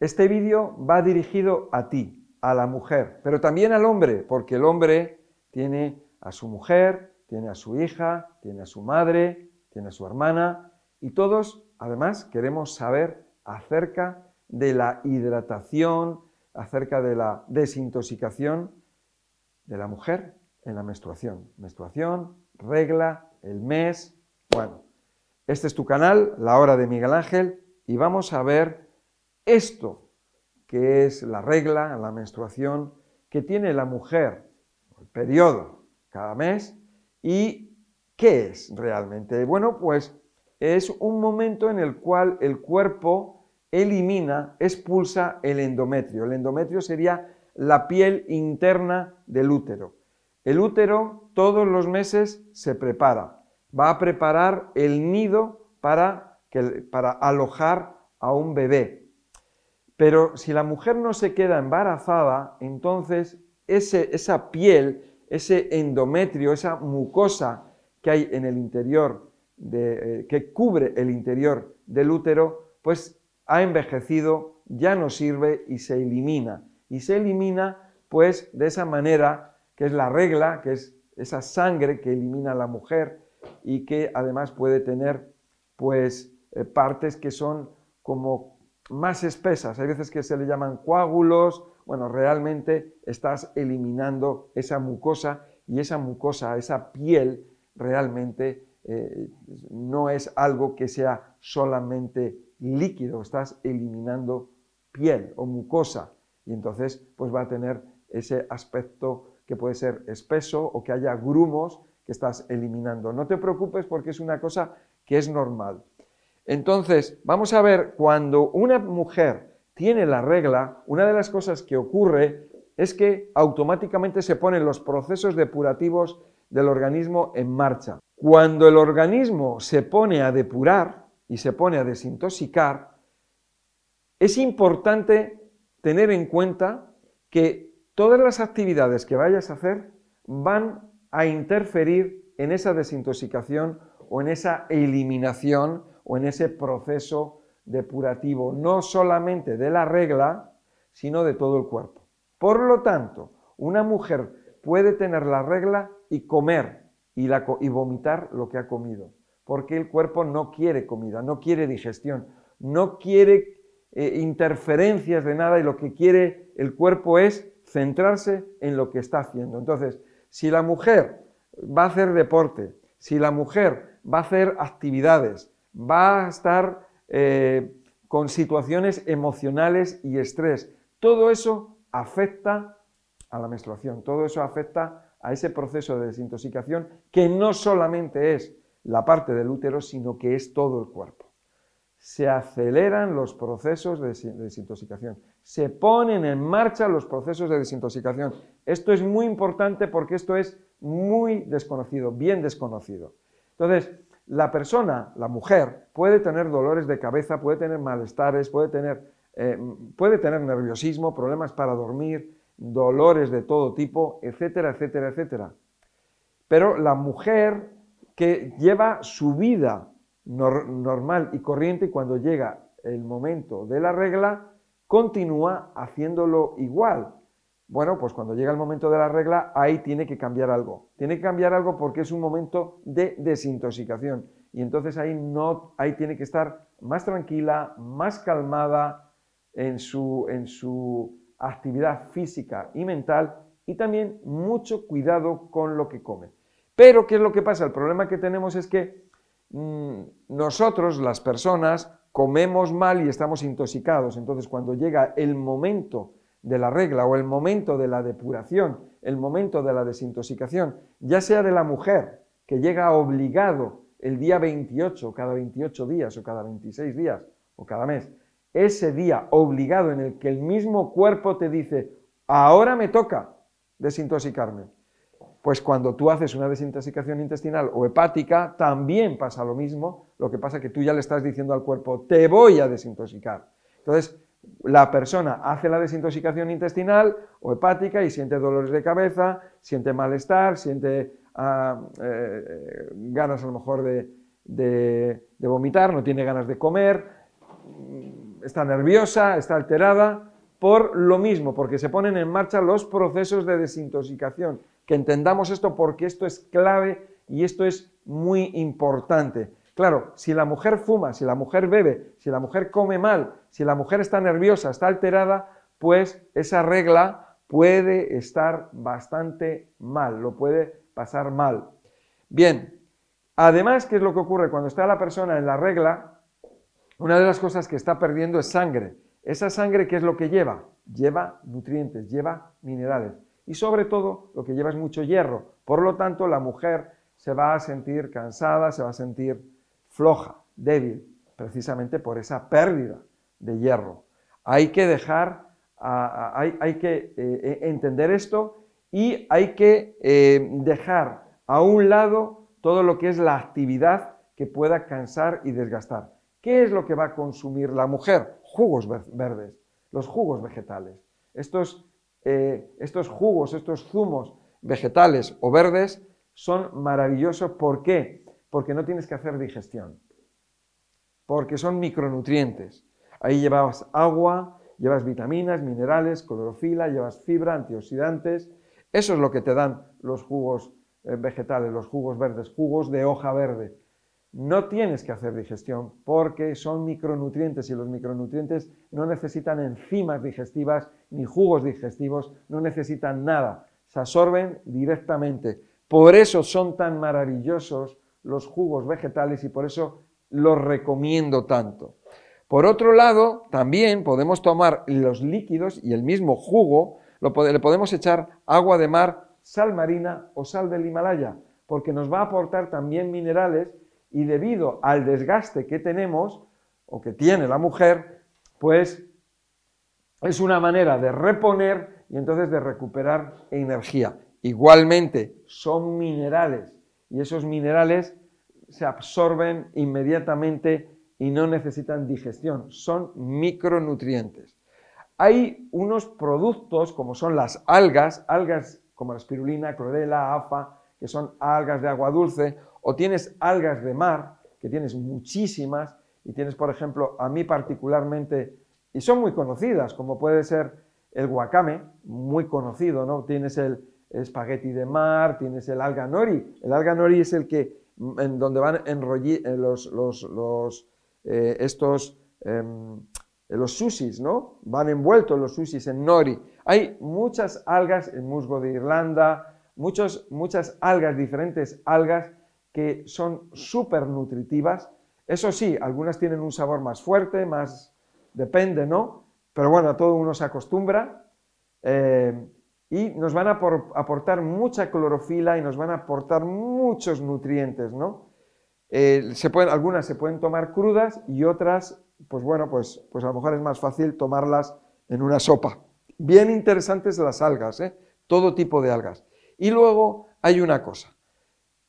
Este vídeo va dirigido a ti, a la mujer, pero también al hombre, porque el hombre tiene a su mujer, tiene a su hija, tiene a su madre, tiene a su hermana, y todos, además, queremos saber acerca de la hidratación, acerca de la desintoxicación de la mujer en la menstruación. Menstruación, regla, el mes. Bueno, este es tu canal, La Hora de Miguel Ángel, y vamos a ver esto, que es la regla, la menstruación, que tiene la mujer, el periodo, cada mes, y qué es realmente. Bueno, pues es un momento en el cual el cuerpo elimina, expulsa el endometrio. El endometrio sería la piel interna del útero. El útero todos los meses se prepara, va a preparar el nido para, para alojar a un bebé. Pero si la mujer no se queda embarazada, entonces ese, esa piel, ese endometrio, esa mucosa que hay en el interior, de, eh, que cubre el interior del útero, pues ha envejecido, ya no sirve y se elimina. Y se elimina, pues, de esa manera, que es la regla, que es esa sangre que elimina la mujer y que además puede tener, pues, eh, partes que son como más espesas. Hay veces que se le llaman coágulos. Bueno, realmente estás eliminando esa mucosa y esa mucosa, esa piel, realmente eh, no es algo que sea solamente líquido, estás eliminando piel o mucosa y entonces pues va a tener ese aspecto que puede ser espeso o que haya grumos que estás eliminando. No te preocupes porque es una cosa que es normal. Entonces, vamos a ver, cuando una mujer tiene la regla, una de las cosas que ocurre es que automáticamente se ponen los procesos depurativos del organismo en marcha. Cuando el organismo se pone a depurar y se pone a desintoxicar, es importante tener en cuenta que todas las actividades que vayas a hacer van a interferir en esa desintoxicación o en esa eliminación o en ese proceso depurativo, no solamente de la regla, sino de todo el cuerpo. Por lo tanto, una mujer puede tener la regla y comer y, vomitar lo que ha comido, porque el cuerpo no quiere comida, no quiere digestión, no quiere eh, interferencias de nada y lo que quiere el cuerpo es centrarse en lo que está haciendo. Entonces, si la mujer va a hacer deporte, si la mujer va a hacer actividades, va a estar eh, con situaciones emocionales y estrés, todo eso afecta a la menstruación, todo eso afecta a ese proceso de desintoxicación que no solamente es la parte del útero, sino que es todo el cuerpo. Se aceleran los procesos de desintoxicación, se ponen en marcha los procesos de desintoxicación. Esto es muy importante porque esto es muy desconocido, bien desconocido. Entonces, la persona, la mujer, puede tener dolores de cabeza, puede tener malestares, puede tener, eh, puede tener nerviosismo, problemas para dormir, dolores de todo tipo, etcétera, etcétera, etcétera. Pero la mujer que lleva su vida normal y corriente cuando llega el momento de la regla, continúa haciéndolo igual. Bueno, pues cuando llega el momento de la regla, ahí tiene que cambiar algo. Tiene que cambiar algo porque es un momento de desintoxicación. Y entonces ahí, no, ahí tiene que estar más tranquila, más calmada en su, en su actividad física y mental y también mucho cuidado con lo que come. Pero, ¿qué es lo que pasa? El problema que tenemos es que mm, nosotros, las personas, comemos mal y estamos intoxicados. Entonces, cuando llega el momento de la regla o el momento de la depuración, el momento de la desintoxicación, ya sea de la mujer, que llega obligado el día 28, cada 28 días o cada 26 días o cada mes, ese día obligado en el que el mismo cuerpo te dice, ahora me toca desintoxicarme. Pues cuando tú haces una desintoxicación intestinal o hepática, también pasa lo mismo, lo que pasa es que tú ya le estás diciendo al cuerpo, te voy a desintoxicar. Entonces, la persona hace la desintoxicación intestinal o hepática y siente dolores de cabeza, siente malestar, siente ah, eh, ganas a lo mejor de vomitar, no tiene ganas de comer, está nerviosa, está alterada, por lo mismo, porque se ponen en marcha los procesos de desintoxicación. Que entendamos esto porque esto es clave y esto es muy importante. Claro, si la mujer fuma, si la mujer bebe, si la mujer come mal, si la mujer está nerviosa, está alterada, pues esa regla puede estar bastante mal, lo puede pasar mal. Bien, además, ¿qué es lo que ocurre cuando está la persona en la regla? Una de las cosas que está perdiendo es sangre. Esa sangre, ¿qué es lo que lleva? Lleva nutrientes, lleva minerales. Y sobre todo, lo que lleva es mucho hierro. Por lo tanto, la mujer se va a sentir cansada, se va a sentir floja, débil, precisamente por esa pérdida de hierro. Hay que dejar, hay, que eh, eh, entender esto y hay que eh, dejar a un lado todo lo que es la actividad que pueda cansar y desgastar. ¿Qué es lo que va a consumir la mujer? Jugos verdes, los jugos vegetales. Estos, estos jugos, estos zumos vegetales o verdes son maravillosos. ¿Por qué? Porque no tienes que hacer digestión. Porque son micronutrientes. Ahí llevas agua, llevas vitaminas, minerales, clorofila, llevas fibra, antioxidantes. Eso es lo que te dan los jugos eh, vegetales, los jugos verdes, jugos de hoja verde. No tienes que hacer digestión porque son micronutrientes y los micronutrientes no necesitan enzimas digestivas ni jugos digestivos, no necesitan nada, se absorben directamente. Por eso son tan maravillosos los jugos vegetales y por eso los recomiendo tanto. Por otro lado, también podemos tomar los líquidos y el mismo jugo, le podemos echar agua de mar, sal marina o sal del Himalaya, porque nos va a aportar también minerales y debido al desgaste que tenemos o que tiene la mujer, pues es una manera de reponer y entonces de recuperar energía. Igualmente, son minerales y esos minerales se absorben inmediatamente y no necesitan digestión, son micronutrientes. Hay unos productos como son las algas, algas como la espirulina, clorela, afa, que son algas de agua dulce, o tienes algas de mar, que tienes muchísimas, y tienes, por ejemplo, a mí particularmente, y son muy conocidas, como puede ser el guacame, muy conocido, ¿no? Tienes el, espagueti de mar, tienes el alga nori. El alga nori es el que, en donde van enrolli, eh, los, los, los eh, estos, em, los sushis, ¿no? Van envueltos los sushis en nori. Hay muchas algas, el musgo de Irlanda, muchos, muchas algas, diferentes algas que son súper nutritivas. Eso sí, algunas tienen un sabor más fuerte, más, depende, ¿no? Pero bueno, a todo uno se acostumbra. Eh, y nos van a aportar mucha clorofila y nos van a aportar muchos nutrientes, ¿no? Eh, se pueden, algunas se pueden tomar crudas y otras, pues bueno, pues, pues a lo mejor es más fácil tomarlas en una sopa. Bien interesantes las algas, ¿eh? todo tipo de algas. Y luego hay una cosa,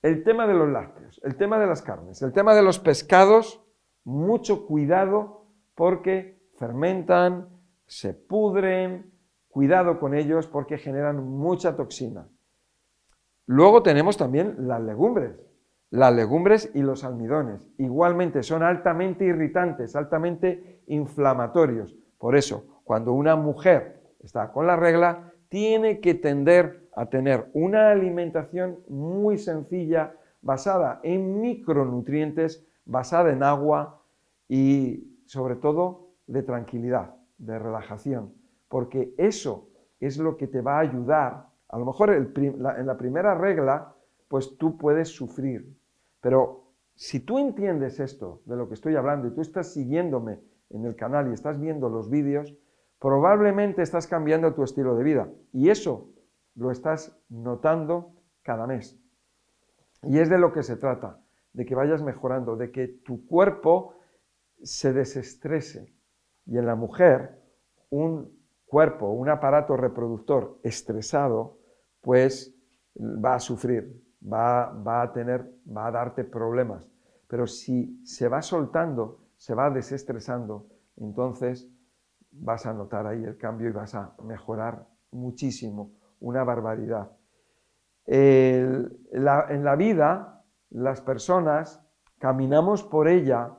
el tema de los lácteos, el tema de las carnes, el tema de los pescados, mucho cuidado porque fermentan, se pudren, Cuidado con ellos porque generan mucha toxina. Luego tenemos también las legumbres. Las legumbres y los almidones. Igualmente son altamente irritantes, altamente inflamatorios. Por eso, cuando una mujer está con la regla, tiene que tender a tener una alimentación muy sencilla, basada en micronutrientes, basada en agua y sobre todo de tranquilidad, de relajación porque eso es lo que te va a ayudar. A lo mejor en la primera regla, pues tú puedes sufrir, pero si tú entiendes esto de lo que estoy hablando y tú estás siguiéndome en el canal y estás viendo los vídeos, probablemente estás cambiando tu estilo de vida y eso lo estás notando cada mes. Y es de lo que se trata, de que vayas mejorando, de que tu cuerpo se desestrese. Y en la mujer, un cuerpo, un aparato reproductor estresado, pues va a sufrir, va, va, a tener, va a darte problemas. Pero si se va soltando, se va desestresando, entonces vas a notar ahí el cambio y vas a mejorar muchísimo, una barbaridad. en la vida, las personas caminamos por ella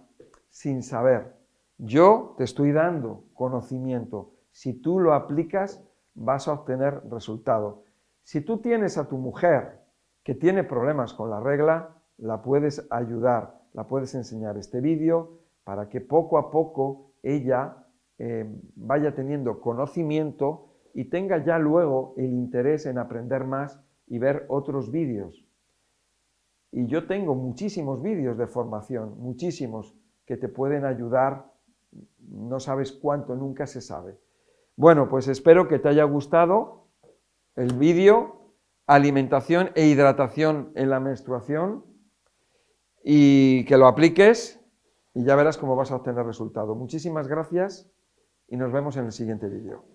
sin saber. Yo te estoy dando conocimiento. Si tú lo aplicas, vas a obtener resultado. Si tú tienes a tu mujer que tiene problemas con la regla, la puedes ayudar, la puedes enseñar este vídeo para que poco a poco ella eh, vaya teniendo conocimiento y tenga ya luego el interés en aprender más y ver otros vídeos. Y yo tengo muchísimos vídeos de formación, muchísimos, que te pueden ayudar, no sabes cuánto, nunca se sabe. Bueno, pues espero que te haya gustado el vídeo, alimentación e hidratación en la menstruación, y que lo apliques y ya verás cómo vas a obtener resultado. Muchísimas gracias y nos vemos en el siguiente vídeo.